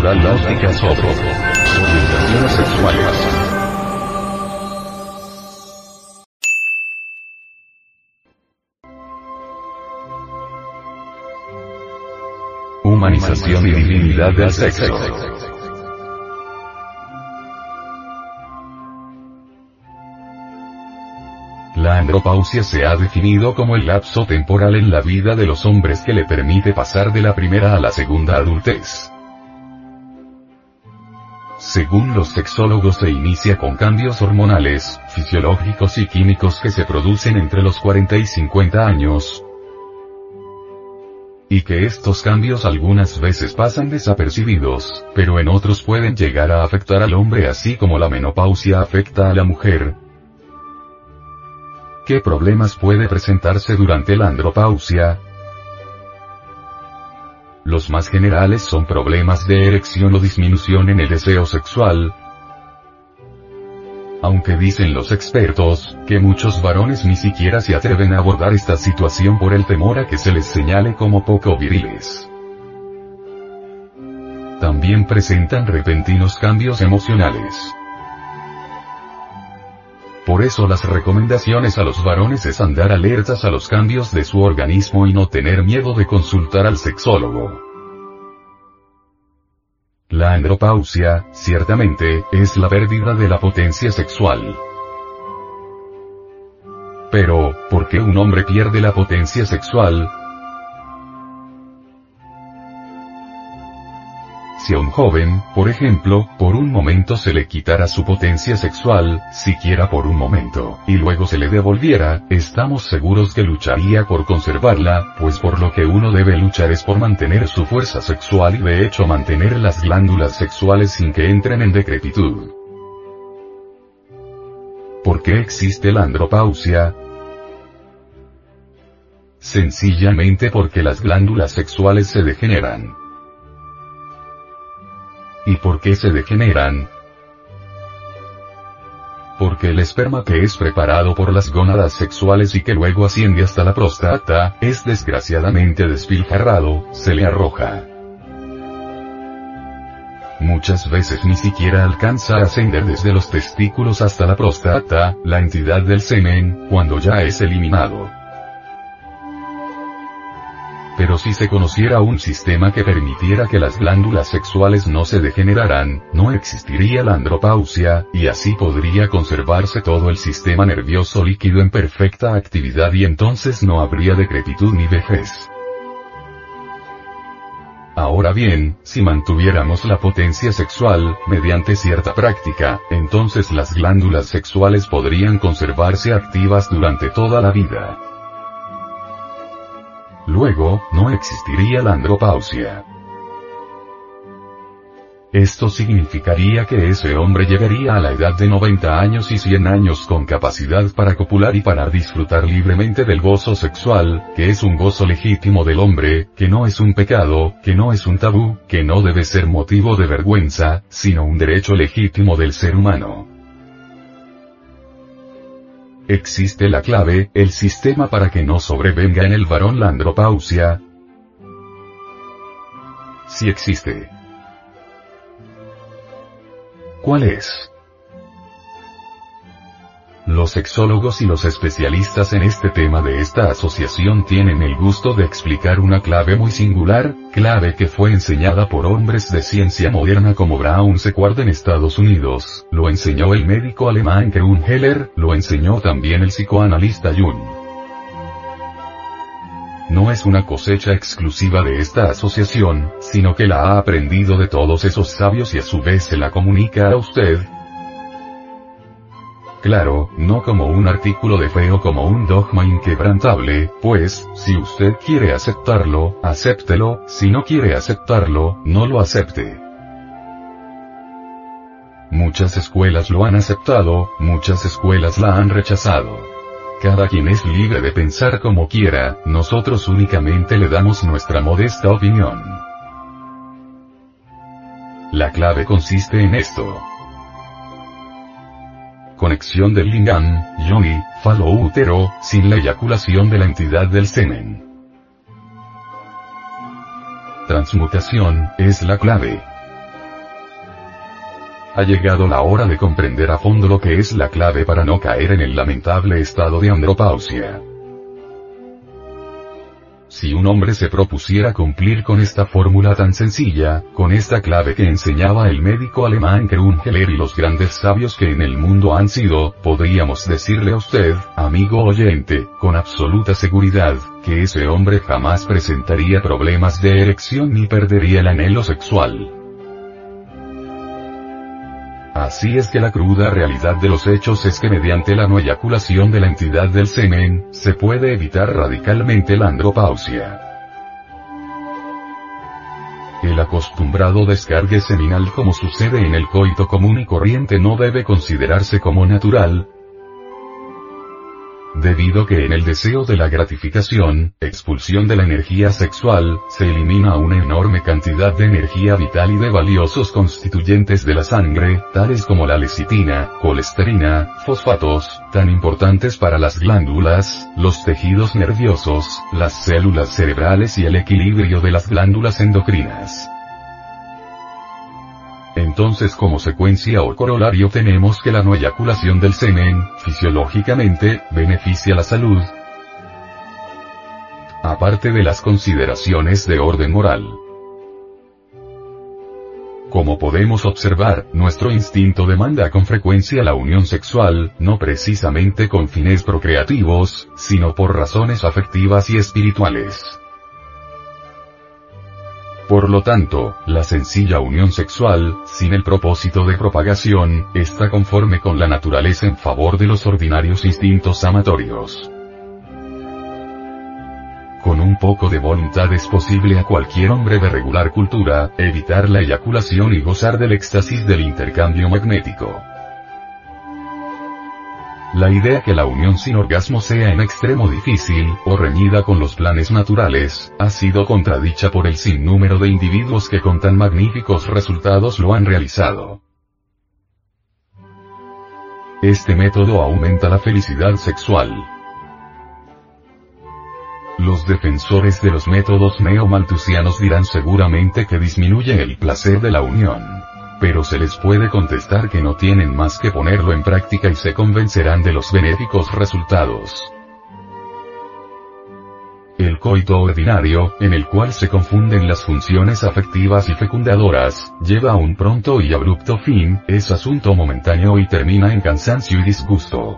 Natural La Óptica sobre orientaciones sexuales. Humanización y divinidad del sexo. La andropausia se ha definido como el lapso temporal en la vida de los hombres que le permite pasar de la primera a la segunda adultez. Según los sexólogos se inicia con cambios hormonales, fisiológicos y químicos que se producen entre los 40 y 50 años, y que estos cambios algunas veces pasan desapercibidos, pero en otros pueden llegar a afectar al hombre así como la menopausia afecta a la mujer, ¿Qué problemas puede presentarse durante la andropausia? Los más generales son problemas de erección o disminución en el deseo sexual, aunque dicen los expertos, que muchos varones ni siquiera se atreven a abordar esta situación por el temor a que se les señale como poco viriles. También presentan repentinos cambios emocionales. Por eso las recomendaciones a los varones es andar alertas a los cambios de su organismo y no tener miedo de consultar al sexólogo. La andropausia, ciertamente, es la pérdida de la potencia sexual. Pero, ¿por qué un hombre pierde la potencia sexual? Si a un joven, por ejemplo, por un momento se le quitara su potencia sexual, siquiera por un momento, y luego se le devolviera, estamos seguros que lucharía por conservarla, pues por lo que uno debe luchar es por mantener su fuerza sexual y de hecho mantener las glándulas sexuales sin que entren en decrepitud. ¿Por qué existe la andropausia? Sencillamente porque las glándulas sexuales se degeneran. ¿Y por qué se degeneran? Porque el esperma que es preparado por las gónadas sexuales y que luego asciende hasta la próstata, es desgraciadamente despilfarrado, se le arroja. Muchas veces ni siquiera alcanza a ascender desde los testículos hasta la próstata, la entidad del semen, cuando ya es eliminado. Pero si se conociera un sistema que permitiera que las glándulas sexuales no se degeneraran, no existiría la andropausia, y así podría conservarse todo el sistema nervioso líquido en perfecta actividad y entonces no habría decrepitud ni vejez. Ahora bien, si mantuviéramos la potencia sexual, mediante cierta práctica, entonces las glándulas sexuales podrían conservarse activas durante toda la vida. Luego, no existiría la andropausia. Esto significaría que ese hombre llegaría a la edad de 90 años y 100 años con capacidad para copular y para disfrutar libremente del gozo sexual, que es un gozo legítimo del hombre, que no es un pecado, que no es un tabú, que no debe ser motivo de vergüenza, sino un derecho legítimo del ser humano existe la clave, el sistema para que no sobrevenga en el varón la andropausia. Si existe. ¿Cuál es? Los sexólogos y los especialistas en este tema de esta asociación tienen el gusto de explicar una clave muy singular, clave que fue enseñada por hombres de ciencia moderna como Brown Sequard en Estados Unidos, lo enseñó el médico alemán Keun Heller, lo enseñó también el psicoanalista Jung. No es una cosecha exclusiva de esta asociación, sino que la ha aprendido de todos esos sabios y a su vez se la comunica a usted, Claro, no como un artículo de fe o como un dogma inquebrantable, pues, si usted quiere aceptarlo, acéptelo, si no quiere aceptarlo, no lo acepte. Muchas escuelas lo han aceptado, muchas escuelas la han rechazado. Cada quien es libre de pensar como quiera, nosotros únicamente le damos nuestra modesta opinión. La clave consiste en esto conexión del lingam, yoni, falo útero, sin la eyaculación de la entidad del semen. Transmutación, es la clave. Ha llegado la hora de comprender a fondo lo que es la clave para no caer en el lamentable estado de andropausia. Si un hombre se propusiera cumplir con esta fórmula tan sencilla, con esta clave que enseñaba el médico alemán Krungeler y los grandes sabios que en el mundo han sido, podríamos decirle a usted, amigo oyente, con absoluta seguridad, que ese hombre jamás presentaría problemas de erección ni perdería el anhelo sexual. Así es que la cruda realidad de los hechos es que mediante la no eyaculación de la entidad del semen, se puede evitar radicalmente la andropausia. El acostumbrado descargue seminal como sucede en el coito común y corriente no debe considerarse como natural, Debido que en el deseo de la gratificación, expulsión de la energía sexual, se elimina una enorme cantidad de energía vital y de valiosos constituyentes de la sangre, tales como la lecitina, colesterina, fosfatos, tan importantes para las glándulas, los tejidos nerviosos, las células cerebrales y el equilibrio de las glándulas endocrinas. Entonces como secuencia o corolario tenemos que la no eyaculación del semen, fisiológicamente, beneficia la salud, aparte de las consideraciones de orden moral. Como podemos observar, nuestro instinto demanda con frecuencia la unión sexual, no precisamente con fines procreativos, sino por razones afectivas y espirituales. Por lo tanto, la sencilla unión sexual, sin el propósito de propagación, está conforme con la naturaleza en favor de los ordinarios instintos amatorios. Con un poco de voluntad es posible a cualquier hombre de regular cultura, evitar la eyaculación y gozar del éxtasis del intercambio magnético. La idea que la unión sin orgasmo sea en extremo difícil, o reñida con los planes naturales, ha sido contradicha por el sinnúmero de individuos que con tan magníficos resultados lo han realizado. Este método aumenta la felicidad sexual. Los defensores de los métodos neomaltusianos dirán seguramente que disminuye el placer de la unión pero se les puede contestar que no tienen más que ponerlo en práctica y se convencerán de los benéficos resultados. El coito ordinario, en el cual se confunden las funciones afectivas y fecundadoras, lleva a un pronto y abrupto fin, es asunto momentáneo y termina en cansancio y disgusto.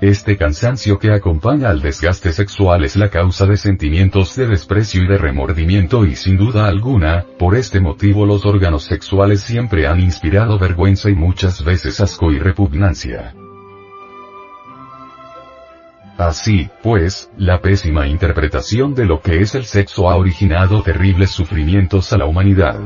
Este cansancio que acompaña al desgaste sexual es la causa de sentimientos de desprecio y de remordimiento y sin duda alguna, por este motivo los órganos sexuales siempre han inspirado vergüenza y muchas veces asco y repugnancia. Así, pues, la pésima interpretación de lo que es el sexo ha originado terribles sufrimientos a la humanidad.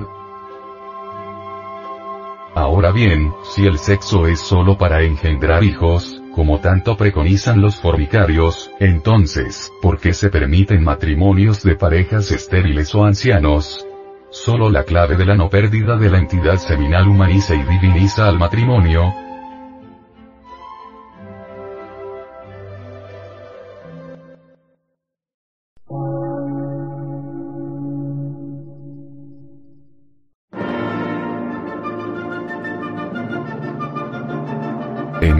Ahora bien, si el sexo es solo para engendrar hijos, como tanto preconizan los formicarios, entonces, ¿por qué se permiten matrimonios de parejas estériles o ancianos? Solo la clave de la no pérdida de la entidad seminal humaniza y diviniza al matrimonio,